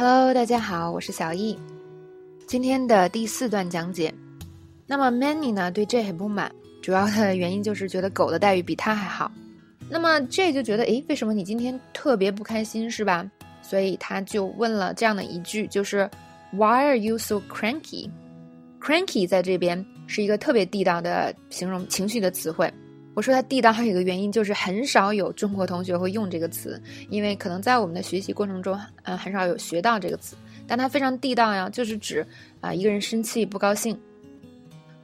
Hello，大家好，我是小易。今天的第四段讲解。那么，Many 呢对 J 很不满，主要的原因就是觉得狗的待遇比他还好。那么 J 就觉得，诶，为什么你今天特别不开心是吧？所以他就问了这样的一句，就是 Why are you so cranky？Cranky 在这边是一个特别地道的形容情绪的词汇。我说它地道还有一个原因，就是很少有中国同学会用这个词，因为可能在我们的学习过程中，嗯，很少有学到这个词。但它非常地道呀，就是指啊一个人生气不高兴。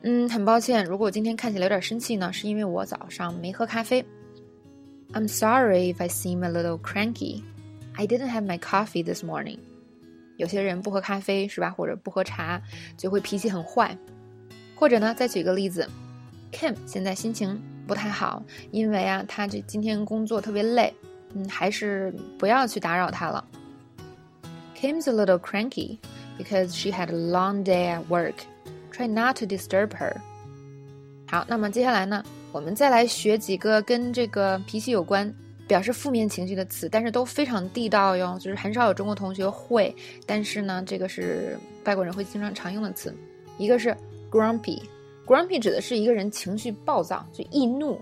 嗯，很抱歉，如果我今天看起来有点生气呢，是因为我早上没喝咖啡。I'm sorry if I seem a little cranky. I didn't have my coffee this morning. 有些人不喝咖啡是吧，或者不喝茶就会脾气很坏。或者呢，再举个例子，Kim 现在心情。不太好，因为啊，他这今天工作特别累，嗯，还是不要去打扰他了。Kim's a little cranky because she had a long day at work. Try not to disturb her. 好，那么接下来呢，我们再来学几个跟这个脾气有关、表示负面情绪的词，但是都非常地道哟，就是很少有中国同学会，但是呢，这个是外国人会经常常用的词，一个是 grumpy。Grumpy 指的是一个人情绪暴躁，就易怒。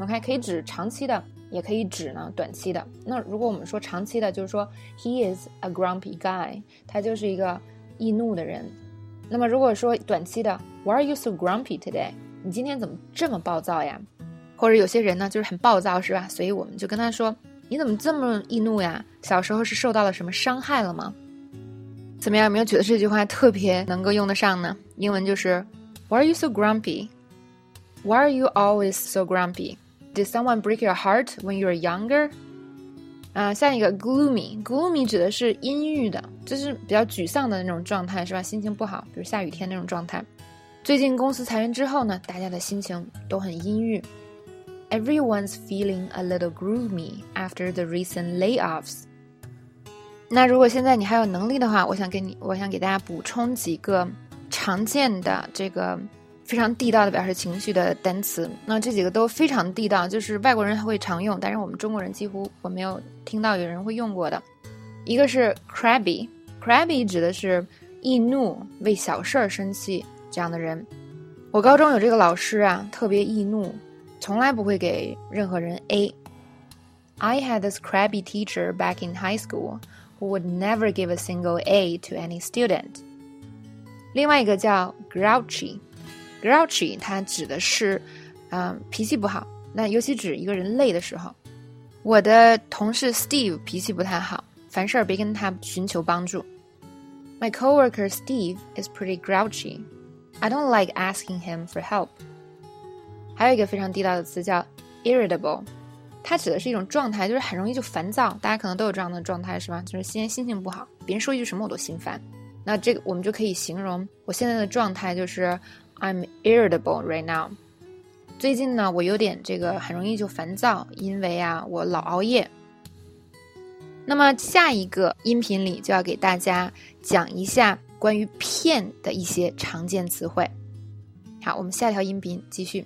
OK，可以指长期的，也可以指呢短期的。那如果我们说长期的，就是说 He is a grumpy guy，他就是一个易怒的人。那么如果说短期的，Why are you so grumpy today？你今天怎么这么暴躁呀？或者有些人呢就是很暴躁，是吧？所以我们就跟他说，你怎么这么易怒呀？小时候是受到了什么伤害了吗？怎么样？有没有觉得这句话特别能够用得上呢？英文就是。Why are you so grumpy? Why are you always so grumpy? Did someone break your heart when you were younger? 啊，下一个 gloomy，gloomy 指的是阴郁的，就是比较沮丧的那种状态，是吧？心情不好，比如下雨天那种状态。最近公司裁员之后呢，大家的心情都很阴郁。Everyone's feeling a little gloomy after the recent layoffs. 那如果现在你还有能力的话，我想给你，我想给大家补充几个。常见的这个非常地道的表示情绪的单词，那这几个都非常地道，就是外国人会常用，但是我们中国人几乎我没有听到有人会用过的。一个是 crabby，crabby 指的是易怒、为小事儿生气这样的人。我高中有这个老师啊，特别易怒，从来不会给任何人 A。I had this crabby teacher back in high school who would never give a single A to any student. 另外一个叫 grouchy，grouchy 它指的是，嗯，脾气不好。那尤其指一个人累的时候。我的同事 Steve 脾气不太好，凡事别跟他寻求帮助。My coworker Steve is pretty grouchy. I don't like asking him for help. 还有一个非常地道的词叫 irritable，它指的是一种状态，就是很容易就烦躁。大家可能都有这样的状态，是吧？就是今天心情不好，别人说一句什么我都心烦。那这个我们就可以形容我现在的状态就是 I'm irritable right now。最近呢，我有点这个很容易就烦躁，因为啊我老熬夜。那么下一个音频里就要给大家讲一下关于骗的一些常见词汇。好，我们下条音频继续。